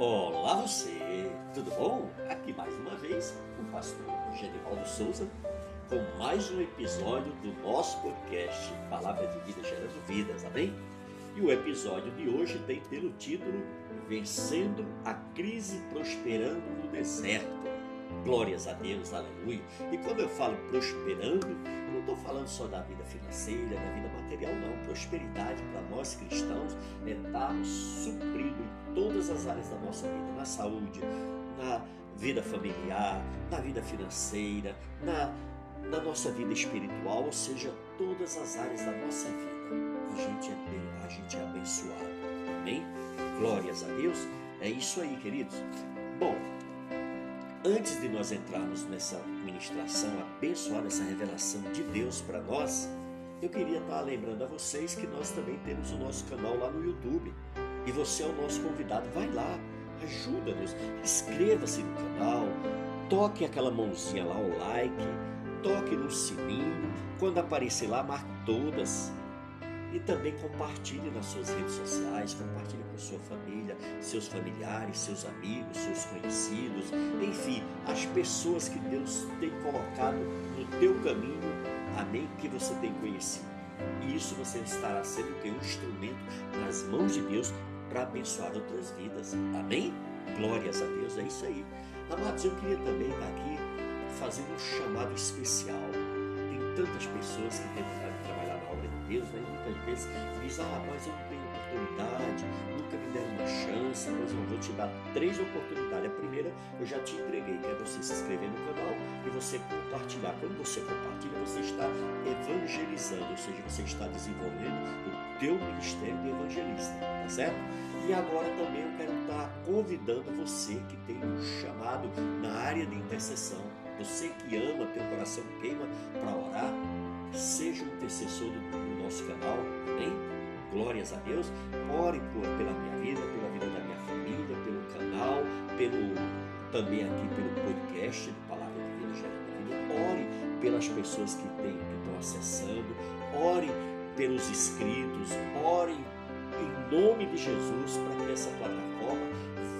Olá você, tudo bom? Aqui mais uma vez o pastor Genivaldo Souza com mais um episódio do nosso podcast Palavra de Vida Gerando Vidas, amém? E o episódio de hoje tem pelo título Vencendo a Crise Prosperando no Deserto. Glórias a Deus, aleluia. E quando eu falo prosperando, eu não estou falando só da vida financeira, da vida material, não. Prosperidade para nós cristãos é estarmos supridos em todas as áreas da nossa vida, na saúde, na vida familiar, na vida financeira, na, na nossa vida espiritual, ou seja, todas as áreas da nossa vida. A gente é, a gente é abençoado. Amém? Glórias a Deus. É isso aí, queridos. Bom, antes de nós entrarmos nessa ministração abençoada, essa revelação de Deus para nós, eu queria estar lembrando a vocês que nós também temos o nosso canal lá no YouTube. E você é o nosso convidado. Vai lá, ajuda-nos, inscreva-se no canal, toque aquela mãozinha lá, o like, toque no sininho. Quando aparecer lá, marque todas e também compartilhe nas suas redes sociais, compartilhe com sua família, seus familiares, seus amigos, seus conhecidos, enfim, as pessoas que Deus tem colocado no teu caminho, amém, que você tem conhecido. E isso você estará sendo teu instrumento nas mãos de Deus para abençoar outras vidas. Amém? Glórias a Deus, é isso aí. Amados, eu queria também estar aqui fazendo um chamado especial. Tem tantas pessoas que têm Deus, né? muitas vezes diz, ah, mas eu não tenho oportunidade, nunca me deram uma chance, mas eu vou te dar três oportunidades. A primeira eu já te entreguei, que é você se inscrever no canal e você compartilhar. Quando você compartilha, você está evangelizando, ou seja, você está desenvolvendo o teu ministério de evangelista, tá certo? E agora também eu quero estar convidando você que tem um chamado na área de intercessão, você que ama, teu coração queima para orar, seja um intercessor do nosso canal, amém? Glórias a Deus. Ore por, pela minha vida, pela vida da minha família, pelo canal, pelo também aqui pelo podcast do Palavra de Vida Gerando Vida. Ore pelas pessoas que, tem, que estão acessando, ore pelos inscritos, ore em nome de Jesus para que essa plataforma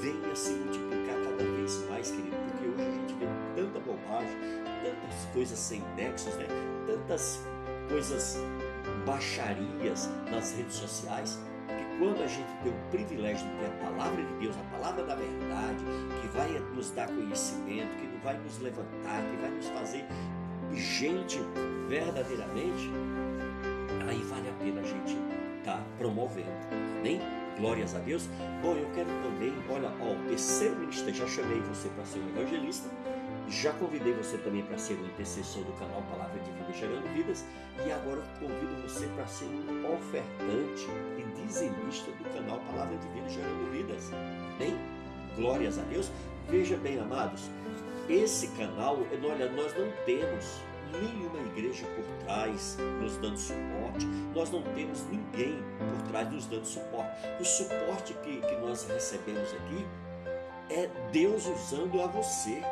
venha se multiplicar cada vez mais, querido, porque hoje a gente vê tanta bobagem, tantas coisas sem nexos, né? tantas coisas baixarias nas redes sociais, que quando a gente tem o privilégio de ter a palavra de Deus, a palavra da verdade, que vai nos dar conhecimento, que vai nos levantar, que vai nos fazer gente verdadeiramente, aí vale a pena a gente estar tá promovendo. Amém? Glórias a Deus. Bom, eu quero também, olha, ó, o terceiro ministério, já chamei você para ser um evangelista, já convidei você também para ser um intercessor do canal Palavra de Vida Gerando Vidas e agora convido você para ser um ofertante e dizimista do canal Palavra de Vida Gerando Vidas. Bem, glórias a Deus. Veja bem, amados, esse canal, olha, nós não temos nenhuma igreja por trás nos dando suporte, nós não temos ninguém por trás nos dando suporte. O suporte que, que nós recebemos aqui é Deus usando a você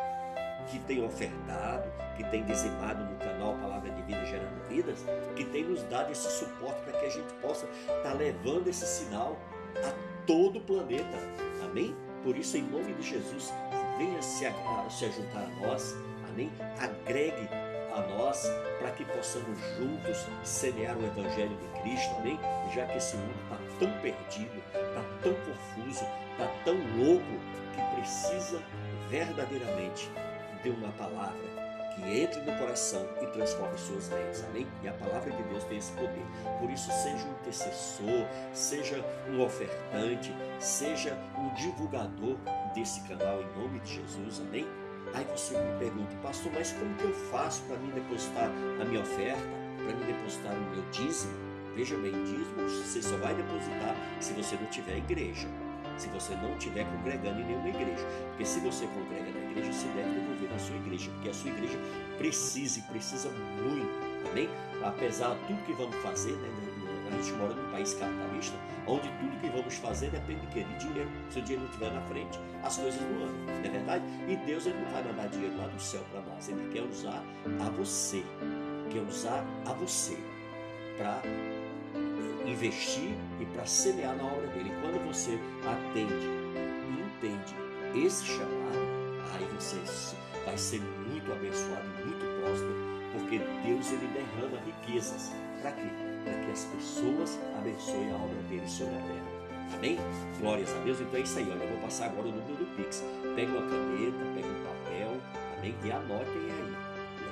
que tem ofertado, que tem dizimado no canal Palavra de Vida Gerando Vidas, que tem nos dado esse suporte para que a gente possa estar tá levando esse sinal a todo o planeta. Amém? Por isso, em nome de Jesus, venha se, a, se juntar a nós. Amém? Agregue a nós para que possamos juntos semear o Evangelho de Cristo. Amém? Já que esse mundo está tão perdido, está tão confuso, está tão louco que precisa verdadeiramente dê uma palavra que entre no coração e transforme suas mentes. Amém? E a palavra de Deus tem esse poder. Por isso, seja um intercessor, seja um ofertante, seja um divulgador desse canal em nome de Jesus. Amém? Aí você me pergunta, pastor, mas como que eu faço para me depositar a minha oferta, para me depositar o meu dízimo? Veja bem, dízimo você só vai depositar se você não tiver igreja se você não estiver congregando em nenhuma igreja. Porque se você congrega na igreja, você deve devolver na sua igreja, porque a sua igreja precisa e precisa muito. Amém? Apesar de tudo que vamos fazer, né? A gente mora num país capitalista, onde tudo que vamos fazer depende de quê? De dinheiro. Se o dinheiro não estiver na frente, as coisas não andam. Não é verdade? E Deus ele não vai mandar dinheiro lá do céu para nós. Ele quer usar a você. Quer usar a você para investir e para semear na obra dele. Quando você atende entende esse chamado, aí você vai ser muito abençoado, muito próspero, porque Deus ele derrama riquezas. Para quê? Para que as pessoas abençoem a obra dele sobre a terra. Amém? Glórias a Deus. Então é isso aí. Olha, eu vou passar agora o número do Pix. Pega uma caneta, pega um papel, amém? E anotem aí.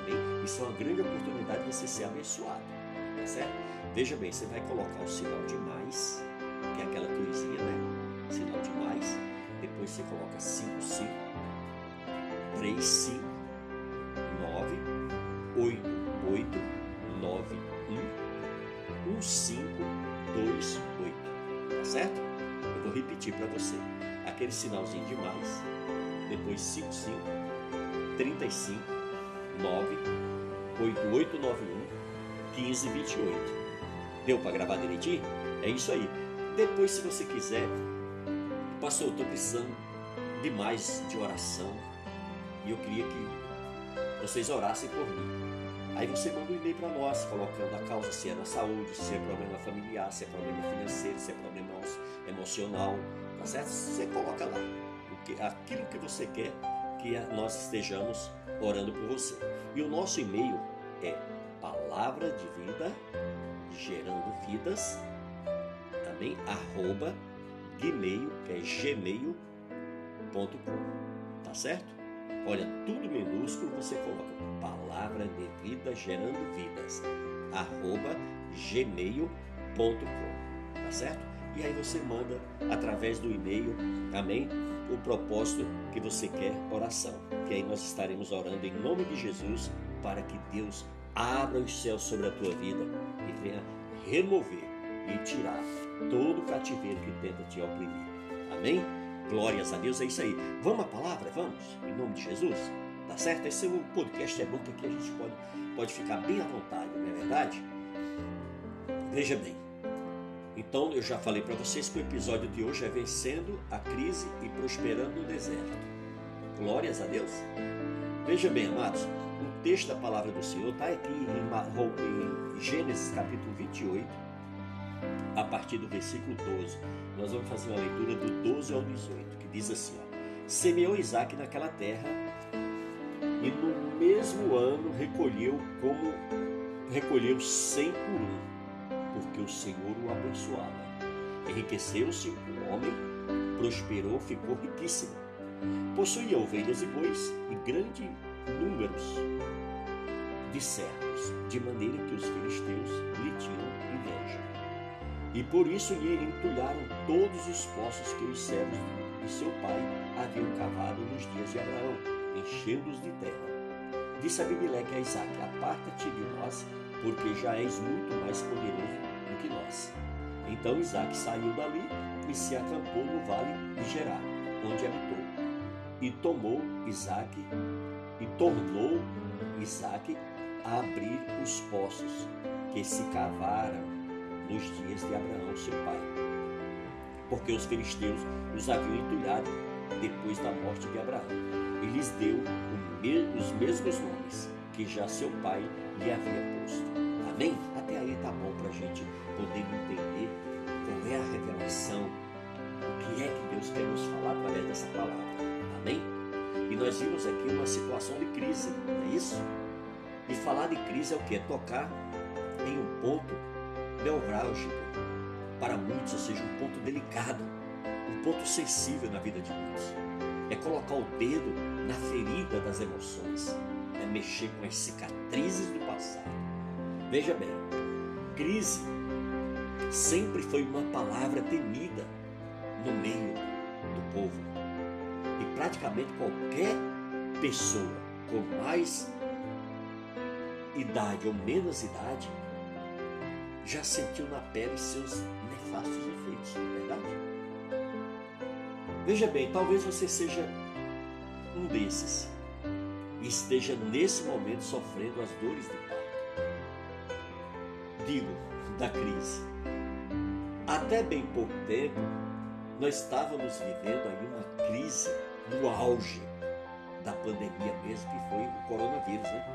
Amém? Isso é uma grande oportunidade de você ser abençoado. Tá certo? Veja bem, você vai colocar o sinal de mais, que é aquela cruzinha, né? Sinal de mais. Depois você coloca 5, 5, 3, 5, 9, 8, 8, 9, 1, 1, 5, 2, 8. Tá certo? Eu vou repetir para você. Aquele sinalzinho de mais. Depois 5, 5, 35, 9, 8, 8, 9, 1, 15, 28. Deu para gravar direitinho? É isso aí. Depois, se você quiser, pastor, eu estou precisando de mais de oração e eu queria que vocês orassem por mim. Aí você manda um e-mail para nós, colocando a causa, se é na saúde, se é problema familiar, se é problema financeiro, se é problema emocional, tá certo? Você coloca lá aquilo que você quer que nós estejamos orando por você. E o nosso e-mail é palavra de vida gerando vidas, também arroba gmail, que é gmail.com, tá certo? Olha, tudo minúsculo você coloca palavra de vida gerando vidas, arroba gmail.com, tá certo? E aí você manda através do e-mail, amém? O propósito que você quer oração. Que aí nós estaremos orando em nome de Jesus para que Deus abra os céus sobre a tua vida venha remover e tirar todo o cativeiro que tenta te oprimir. Amém? Glórias a Deus, é isso aí. Vamos à palavra? Vamos? Em nome de Jesus? Tá certo? Esse um podcast é bom porque a gente pode, pode ficar bem à vontade, não é verdade? Veja bem. Então eu já falei para vocês que o episódio de hoje é vencendo a crise e prosperando no deserto. Glórias a Deus. Veja bem, amados, texto da palavra do Senhor está aqui em, Gênesis capítulo 28, a partir do versículo 12. Nós vamos fazer uma leitura do 12 ao 18, que diz assim: ó, Semeou Isaac naquela terra e no mesmo ano recolheu como recolheu cem por um, porque o Senhor o abençoava. Enriqueceu-se o homem, prosperou, ficou riquíssimo. Possuía ovelhas e bois e grande números de servos, de maneira que os filisteus lhe tinham inveja. E por isso lhe entulharam todos os poços que os servos de seu pai haviam cavado nos dias de Abraão, enchendo-os de terra. Disse Abimeleque a Isaac: Aparta-te de nós, porque já és muito mais poderoso do que nós. Então Isaac saiu dali e se acampou no vale de Gerar, onde habitou. E tomou Isaac e tornou Isaac abrir os poços que se cavaram nos dias de Abraão, seu pai. Porque os filisteus os haviam entulhado depois da morte de Abraão. E lhes deu os mesmos nomes que já seu pai lhe havia posto. Amém? Até aí tá bom para a gente poder entender qual é a revelação, o que é que Deus quer nos falar através dessa palavra. Amém? E nós vimos aqui uma situação de crise, não é isso? E falar de crise é o que? Tocar em um ponto neurálgico para muitos, ou seja, um ponto delicado, um ponto sensível na vida de muitos. É colocar o dedo na ferida das emoções, é mexer com as cicatrizes do passado. Veja bem, crise sempre foi uma palavra temida no meio do povo praticamente qualquer pessoa com mais idade ou menos idade já sentiu na pele seus nefastos efeitos, não é verdade? Veja bem, talvez você seja um desses e esteja nesse momento sofrendo as dores do parto. Digo, da crise. Até bem pouco tempo, nós estávamos vivendo aí uma crise no auge da pandemia mesmo, que foi o coronavírus, né?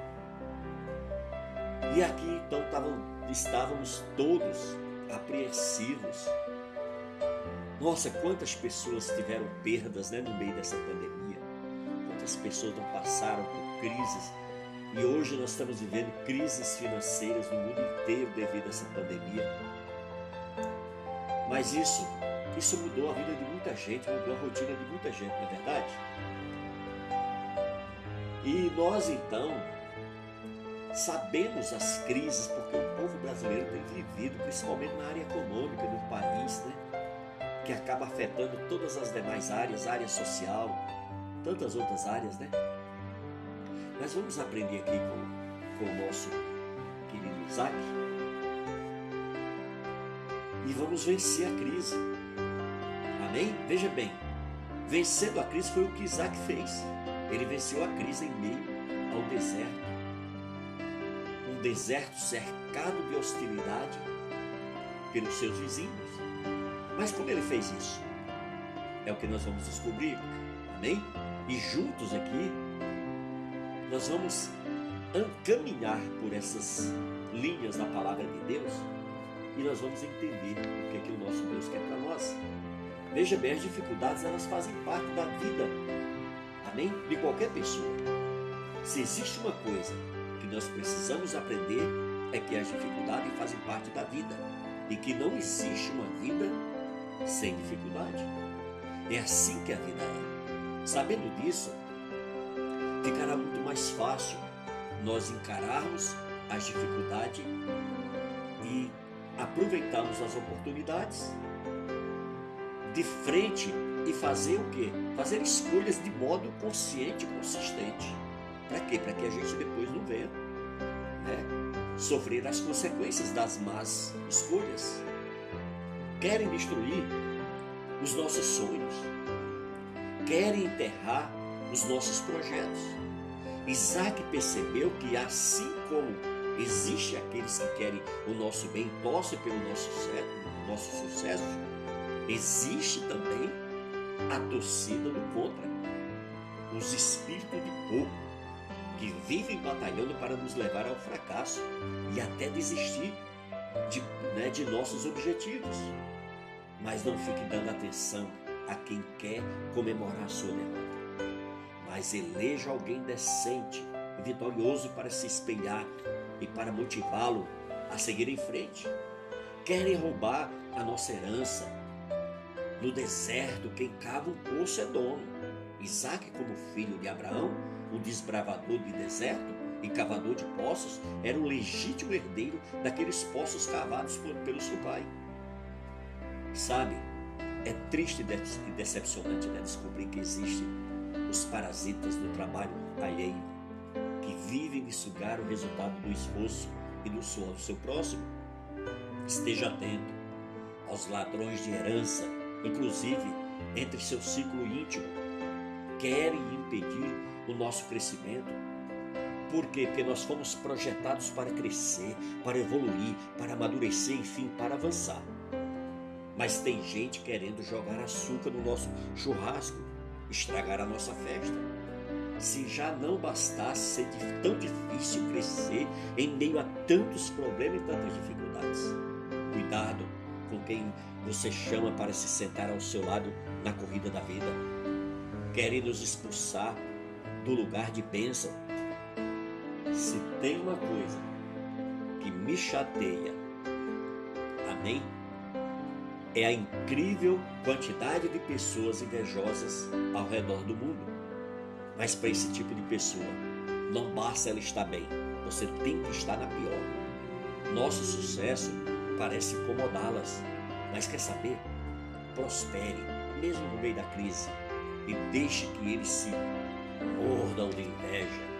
E aqui então tavam, estávamos todos apreensivos Nossa, quantas pessoas tiveram perdas né, no meio dessa pandemia. Quantas pessoas não passaram por crises. E hoje nós estamos vivendo crises financeiras no mundo inteiro devido a essa pandemia. Mas isso, isso mudou a vida de muita gente, mudou a rotina de muita gente, não é verdade? E nós então sabemos as crises, porque o povo brasileiro tem vivido, principalmente na área econômica do país, né? que acaba afetando todas as demais áreas, área social, tantas outras áreas, né? Mas vamos aprender aqui com, com o nosso querido Isaac e vamos vencer a crise. Amém? Veja bem, vencendo a crise foi o que Isaac fez. Ele venceu a crise em meio ao deserto. Deserto cercado de hostilidade pelos seus vizinhos. Mas como ele fez isso? É o que nós vamos descobrir. Amém? E juntos aqui, nós vamos caminhar por essas linhas da palavra de Deus e nós vamos entender o que, é que o nosso Deus quer para nós. Veja bem, as dificuldades elas fazem parte da vida, amém? De qualquer pessoa. Se existe uma coisa que nós precisamos aprender, é que as dificuldades fazem parte da vida e que não existe uma vida sem dificuldade. É assim que a vida é. Sabendo disso, ficará muito mais fácil nós encararmos as dificuldades e aproveitarmos as oportunidades de frente e fazer o quê? Fazer escolhas de modo consciente e consistente. Para quê? Para que a gente depois não venha né, sofrer as consequências das más escolhas querem destruir os nossos sonhos, querem enterrar os nossos projetos. Isaac percebeu que assim como existe aqueles que querem o nosso bem, torcem pelo nosso, nosso sucesso, existe também a torcida do contra, os espíritos de pouco que vivem batalhando para nos levar ao fracasso e até desistir de, né, de nossos objetivos. Mas não fique dando atenção a quem quer comemorar sua derrota. Mas eleja alguém decente e vitorioso para se espelhar e para motivá-lo a seguir em frente. Querem roubar a nossa herança. No deserto, quem cava um poço é dono. Isaac, como filho de Abraão, o desbravador de deserto e cavador de poços, era o legítimo herdeiro daqueles poços cavados pelo seu pai. Sabe, é triste e decepcionante né, descobrir que existem os parasitas do trabalho alheio, que vivem de sugar o resultado do esforço e do suor do seu próximo. Esteja atento aos ladrões de herança, inclusive entre seu ciclo íntimo, querem impedir o nosso crescimento. Por quê? Porque nós fomos projetados para crescer, para evoluir, para amadurecer, enfim, para avançar. Mas tem gente querendo jogar açúcar no nosso churrasco, estragar a nossa festa. Se já não bastasse ser tão difícil crescer em meio a tantos problemas e tantas dificuldades. Cuidado com quem você chama para se sentar ao seu lado na corrida da vida. Querem nos expulsar do lugar de bênção. Se tem uma coisa que me chateia, amém? é a incrível quantidade de pessoas invejosas ao redor do mundo. Mas para esse tipo de pessoa, não basta ela estar bem, você tem que estar na pior. Nosso sucesso parece incomodá-las, mas quer saber? Prospere, mesmo no meio da crise, e deixe que eles se mordam de inveja.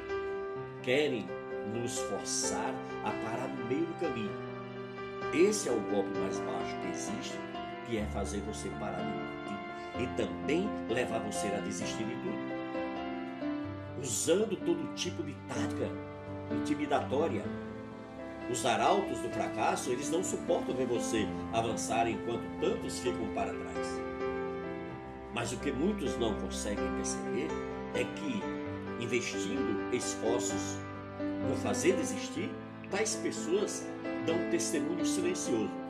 Querem nos forçar a parar no meio do caminho. Esse é o golpe mais baixo que existe que é fazer você parar de e também levar você a desistir de tudo. Usando todo tipo de tática intimidatória. Os arautos do fracasso, eles não suportam ver você avançar enquanto tantos ficam para trás. Mas o que muitos não conseguem perceber é que, investindo esforços no fazer desistir, tais pessoas dão um testemunho silencioso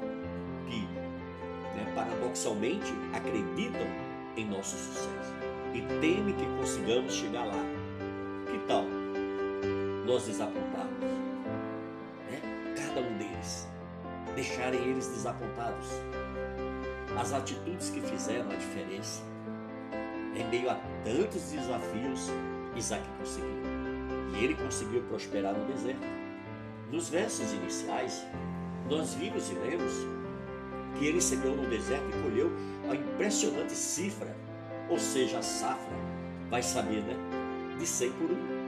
paradoxalmente acreditam em nosso sucesso e temem que consigamos chegar lá. Que tal nós desapontarmos? Né? Cada um deles, deixarem eles desapontados. As atitudes que fizeram a diferença. Em meio a tantos desafios, Isaac conseguiu. E ele conseguiu prosperar no deserto. Nos versos iniciais, nós vimos e lemos que ele semeou no deserto e colheu a impressionante cifra, ou seja, a safra, vai saber, né? De 100 por um.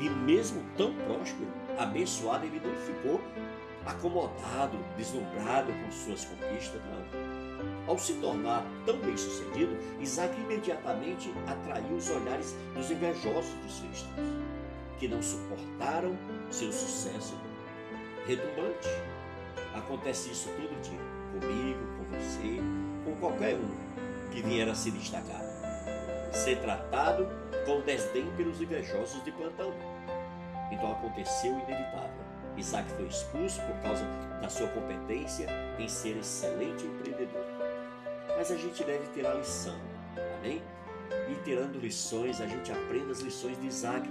E mesmo tão próspero, abençoado, ele não ficou acomodado, deslumbrado com suas conquistas, não. Ao se tornar tão bem sucedido, Isaac imediatamente atraiu os olhares dos invejosos dos filisteus, que não suportaram seu sucesso retumbante. Acontece isso todo dia, comigo, com você, com qualquer um que vier a se destacar. Ser tratado com desdém pelos invejosos de plantão. Então aconteceu o inevitável. Isaac foi expulso por causa da sua competência em ser excelente empreendedor. Mas a gente deve ter a lição, amém? E tirando lições, a gente aprende as lições de Isaac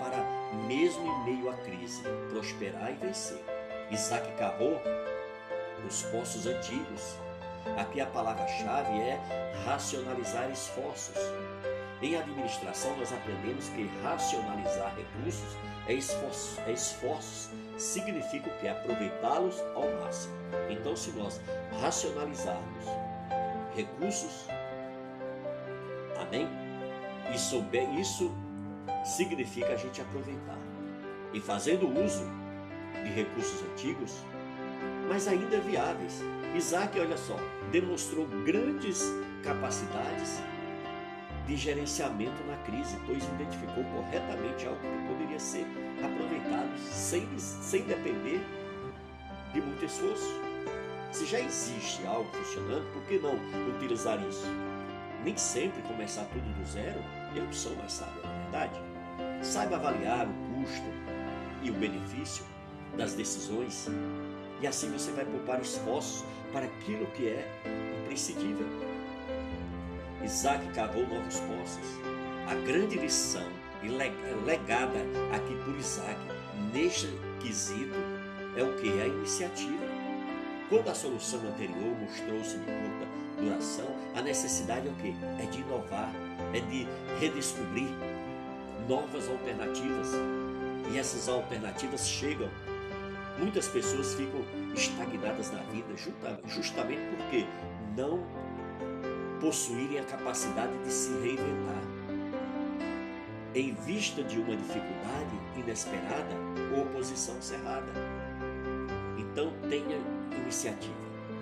para, mesmo em meio à crise, prosperar e vencer. Isaac cavou os poços antigos. Aqui a palavra-chave é racionalizar esforços. Em administração, nós aprendemos que racionalizar recursos é é esforços significa o que? Aproveitá-los ao máximo. Então, se nós racionalizarmos recursos, amém? E isso significa a gente aproveitar. E fazendo uso de recursos antigos, mas ainda viáveis. Isaac, olha só, demonstrou grandes capacidades de gerenciamento na crise, pois identificou corretamente algo que poderia ser aproveitado sem, sem depender de muito esforço. Se já existe algo funcionando, por que não utilizar isso? Nem sempre começar tudo do zero é a opção mais sábia, na é verdade. Saiba avaliar o custo e o benefício das decisões e assim você vai poupar esforços para aquilo que é imprescindível. Isaac cavou novos poços. A grande lição e legada aqui por Isaac neste quesito é o que? É a iniciativa. Quando a solução anterior mostrou-se de curta duração, a necessidade é o que? É de inovar, é de redescobrir novas alternativas. E essas alternativas chegam Muitas pessoas ficam estagnadas na vida justamente porque não possuírem a capacidade de se reinventar. Em vista de uma dificuldade inesperada ou oposição cerrada. Então tenha iniciativa,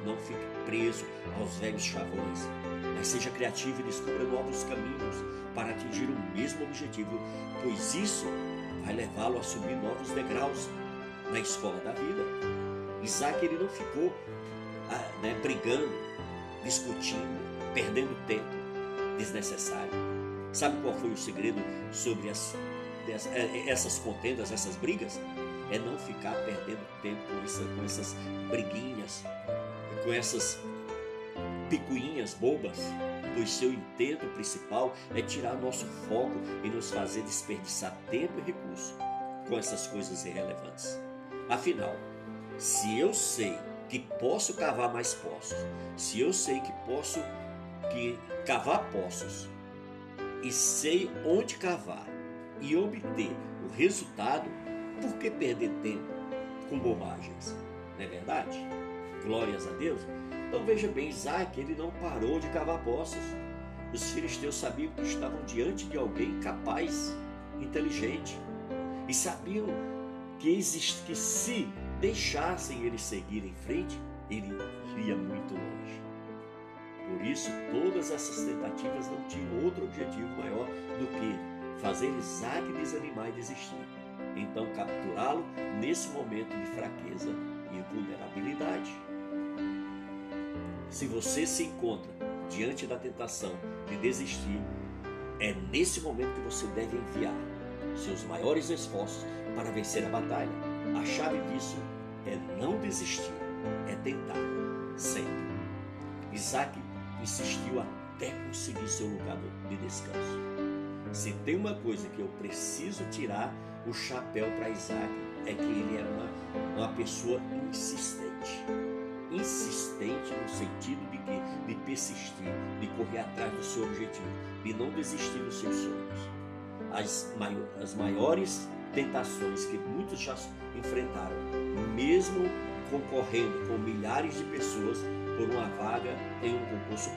não fique preso aos velhos chavões, mas seja criativo e descubra novos caminhos para atingir o mesmo objetivo, pois isso vai levá-lo a subir novos degraus na escola da vida. Isaac ele não ficou ah, né, brigando, discutindo, perdendo tempo desnecessário. Sabe qual foi o segredo sobre as, essas contendas, essas brigas? É não ficar perdendo tempo com, essa, com essas briguinhas, com essas picuinhas bobas, pois seu intento principal é tirar nosso foco e nos fazer desperdiçar tempo e recurso com essas coisas irrelevantes. Afinal, se eu sei que posso cavar mais poços, se eu sei que posso que cavar poços e sei onde cavar e obter o resultado, por que perder tempo com bobagens? Não é verdade? Glórias a Deus. Então veja bem, Isaac, ele não parou de cavar poços. Os filisteus sabiam que estavam diante de alguém capaz, inteligente, e sabiam que, existe, que se deixassem ele seguir em frente, ele iria muito longe. Por isso, todas essas tentativas não tinham outro objetivo maior do que fazer Isaac desanimar e desistir. Então, capturá-lo nesse momento de fraqueza e vulnerabilidade. Se você se encontra diante da tentação de desistir, é nesse momento que você deve enviar seus maiores esforços para vencer a batalha. A chave disso é não desistir, é tentar sempre. Isaac insistiu até conseguir seu lugar de descanso. Se tem uma coisa que eu preciso tirar o chapéu para Isaac, é que ele era uma, uma pessoa insistente. Insistente no sentido de que de persistir, de correr atrás do seu objetivo, de não desistir dos seus sonhos. As, maior, as maiores tentações que muitos já enfrentaram, mesmo concorrendo com milhares de pessoas por uma vaga em um concurso.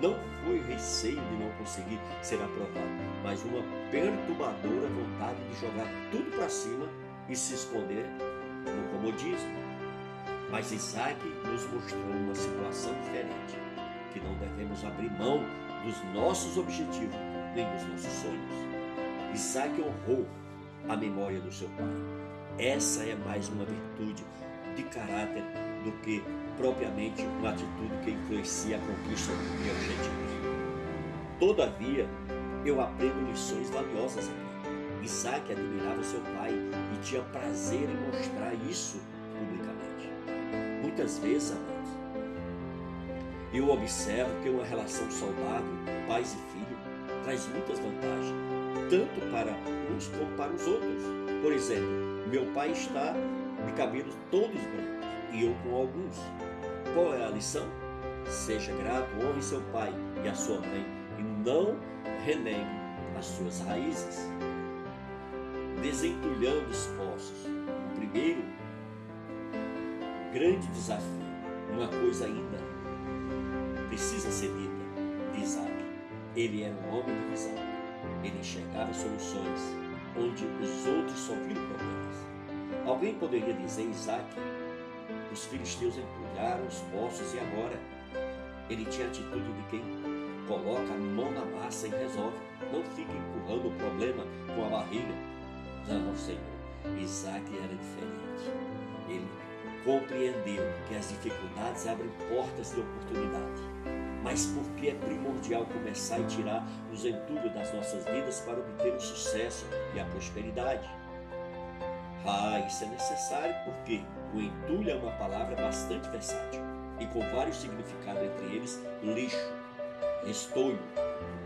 Não foi receio de não conseguir ser aprovado, mas uma perturbadora vontade de jogar tudo para cima e se esconder no comodismo. Mas Isaac nos mostrou uma situação diferente, que não devemos abrir mão dos nossos objetivos nem dos nossos sonhos. Isaac honrou a memória do seu pai. Essa é mais uma virtude de caráter do que propriamente uma atitude que influencia a conquista de objetivos. Todavia, eu aprendo lições valiosas aqui. Isaac admirava seu pai e tinha prazer em mostrar isso publicamente. Muitas vezes, amados, eu observo que uma relação saudável, pais e filho, traz muitas vantagens, tanto para uns como para os outros. Por exemplo, meu pai está de cabelos todos brancos e eu com alguns. Qual é a lição? Seja grato, honre seu pai e a sua mãe e não renegue as suas raízes. Desentulhando os poços. O primeiro grande desafio, uma coisa ainda precisa ser dita de Isaac. Ele era um homem de visão. Ele enxergava soluções onde os outros só viram problemas. Alguém poderia dizer, Isaac, os filisteus entulharam os poços e agora ele tinha a atitude de quem coloca a mão na massa e resolve. Não fica empurrando o problema com a barriga. Não, Senhor. Isaac era diferente. Ele compreendeu que as dificuldades abrem portas de oportunidade. Mas porque é primordial começar e tirar os entulhos das nossas vidas para obter o sucesso e a prosperidade? Ah, isso é necessário porque o entulho é uma palavra bastante versátil e com vários significados, entre eles lixo, restolho,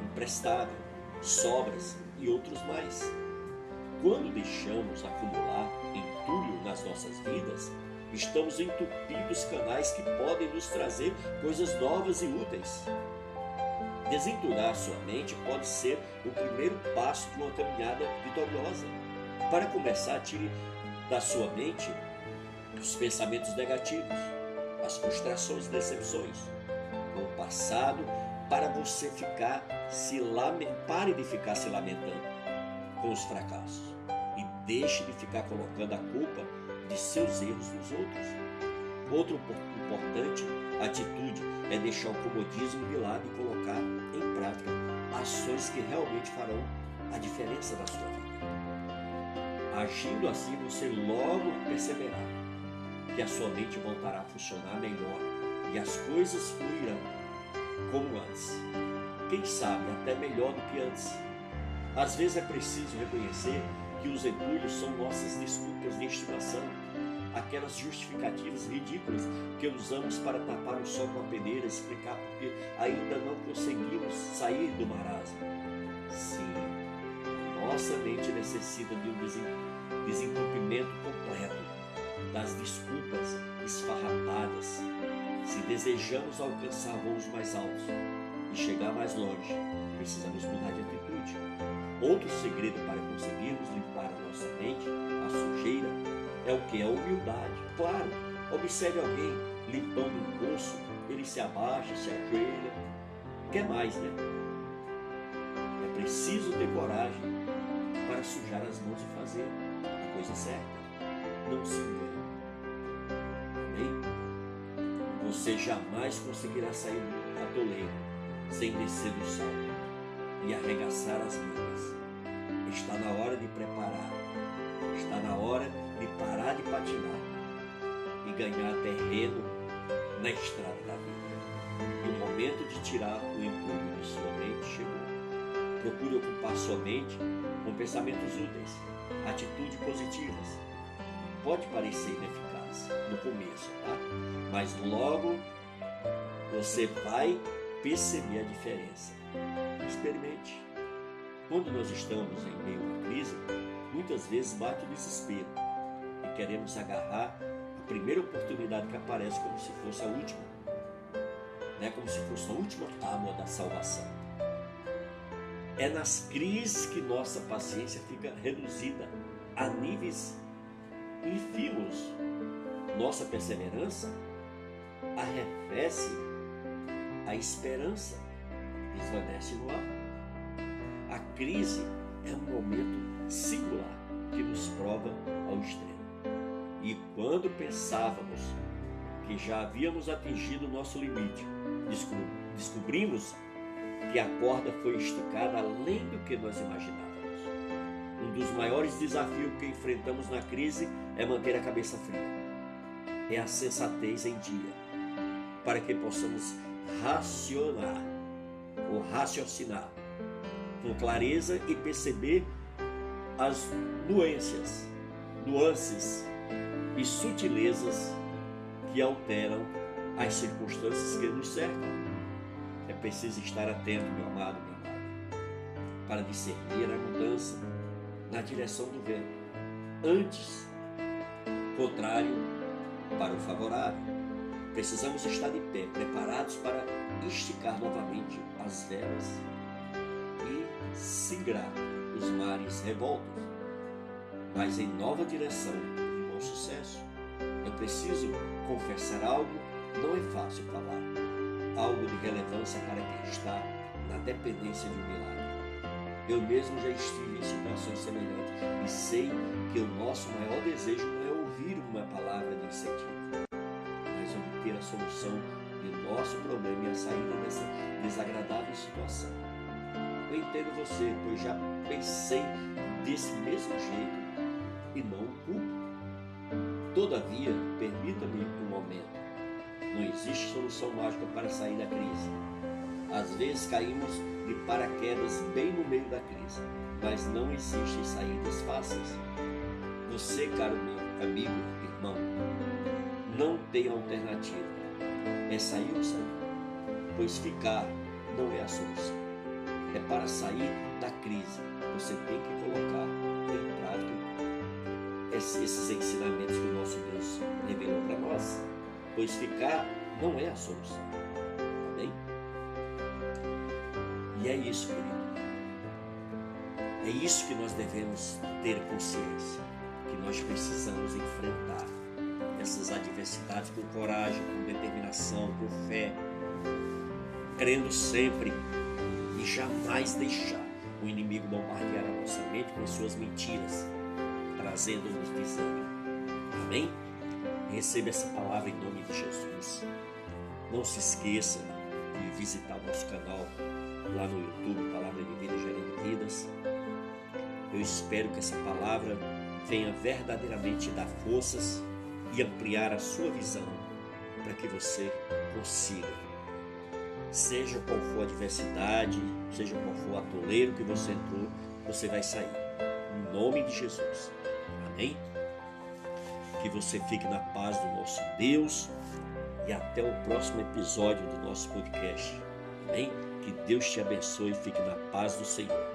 emprestável, sobras e outros mais. Quando deixamos acumular entulho nas nossas vidas, estamos entupindo os canais que podem nos trazer coisas novas e úteis. Desentulhar sua mente pode ser o primeiro passo de uma caminhada vitoriosa. Para começar, tire da sua mente os pensamentos negativos, as frustrações e decepções com o passado, para você ficar se lament... pare de ficar se lamentando com os fracassos e deixe de ficar colocando a culpa de seus erros nos outros. Outro importante atitude é deixar o comodismo de lado e colocar em prática ações que realmente farão a diferença na sua vida. Agindo assim, você logo perceberá que a sua mente voltará a funcionar melhor e as coisas fluirão como antes. Quem sabe até melhor do que antes. Às vezes é preciso reconhecer que os entulhos são nossas desculpas de estimação, aquelas justificativas ridículas que usamos para tapar o sol com a peneira, explicar porque ainda não conseguimos sair do marasmo. Sim, nossa mente necessita de um desentupimento completo das desculpas esfarrapadas. Se desejamos alcançar voos mais altos e chegar mais longe, precisamos mudar de atitude. Outro segredo para conseguirmos limpar a nossa mente, a sujeira, é o que? A humildade. Claro, observe alguém limpando um poço, ele se abaixa, se ajoelha. Quer mais, né? É preciso ter coragem para sujar as mãos e fazer coisa certa, não se engane. Amém? Você jamais conseguirá sair do atoleiro sem descer do salto e arregaçar as mangas. Está na hora de preparar, está na hora de parar de patinar e ganhar terreno na estrada da vida. E o momento de tirar o entulho de sua mente chegou. Procure ocupar sua mente com pensamentos úteis atitudes positivas. Pode parecer ineficaz no começo, tá? Mas logo você vai perceber a diferença. Experimente. Quando nós estamos em meio a uma crise, muitas vezes bate o desespero e queremos agarrar a primeira oportunidade que aparece como se fosse a última, né? como se fosse a última tábua da salvação. É nas crises que nossa paciência fica reduzida a níveis ínfimos. Nossa perseverança arrefece, a esperança desvanece no ar. A crise é um momento singular que nos prova ao extremo. E quando pensávamos que já havíamos atingido nosso limite, descobrimos que a corda foi esticada além do que nós imaginávamos. Dos maiores desafios que enfrentamos na crise é manter a cabeça fria. É a sensatez em dia, para que possamos racionar ou raciocinar com clareza e perceber as nuances, nuances e sutilezas que alteram as circunstâncias que nos cercam. É preciso estar atento, meu amado, meu amado, para discernir a mudança na direção do vento, antes contrário para o favorável. Precisamos estar de pé, preparados para esticar novamente as velas e singrar os mares revoltos, mas em nova direção e bom sucesso. Eu preciso confessar algo, não é fácil falar, algo de relevância para quem está na dependência de um milagre. Eu mesmo já estive em situações semelhantes e sei que o nosso maior desejo não é ouvir uma palavra de incentivo, mas obter a solução de nosso problema e a saída dessa desagradável situação. Eu entendo você, pois já pensei desse mesmo jeito e não o culpo. Todavia, permita-me um momento. Não existe solução mágica para sair da crise. Às vezes caímos de paraquedas bem no meio da crise, mas não existem saídas fáceis. Você, caro meu amigo, irmão, não tem alternativa. É sair ou sair, pois ficar não é a solução. É para sair da crise. Você tem que colocar em prática esses ensinamentos que o nosso Deus revelou para nós, pois ficar não é a solução. É isso, querido. É isso que nós devemos ter consciência, que nós precisamos enfrentar essas adversidades com coragem, com determinação, com fé, crendo sempre e jamais deixar o inimigo bombardear a nossa mente com as suas mentiras, trazendo-nos desânimo. Amém? Receba essa palavra em nome de Jesus. Não se esqueça de visitar o nosso canal lá no YouTube, Palavra de Vida Gerando Vidas. Eu espero que essa palavra venha verdadeiramente dar forças e ampliar a sua visão para que você consiga, seja qual for a adversidade, seja qual for o atoleiro que você entrou, você vai sair. Em nome de Jesus. Amém? Que você fique na paz do nosso Deus e até o próximo episódio do nosso podcast. Amém? Que Deus te abençoe e fique na paz do Senhor.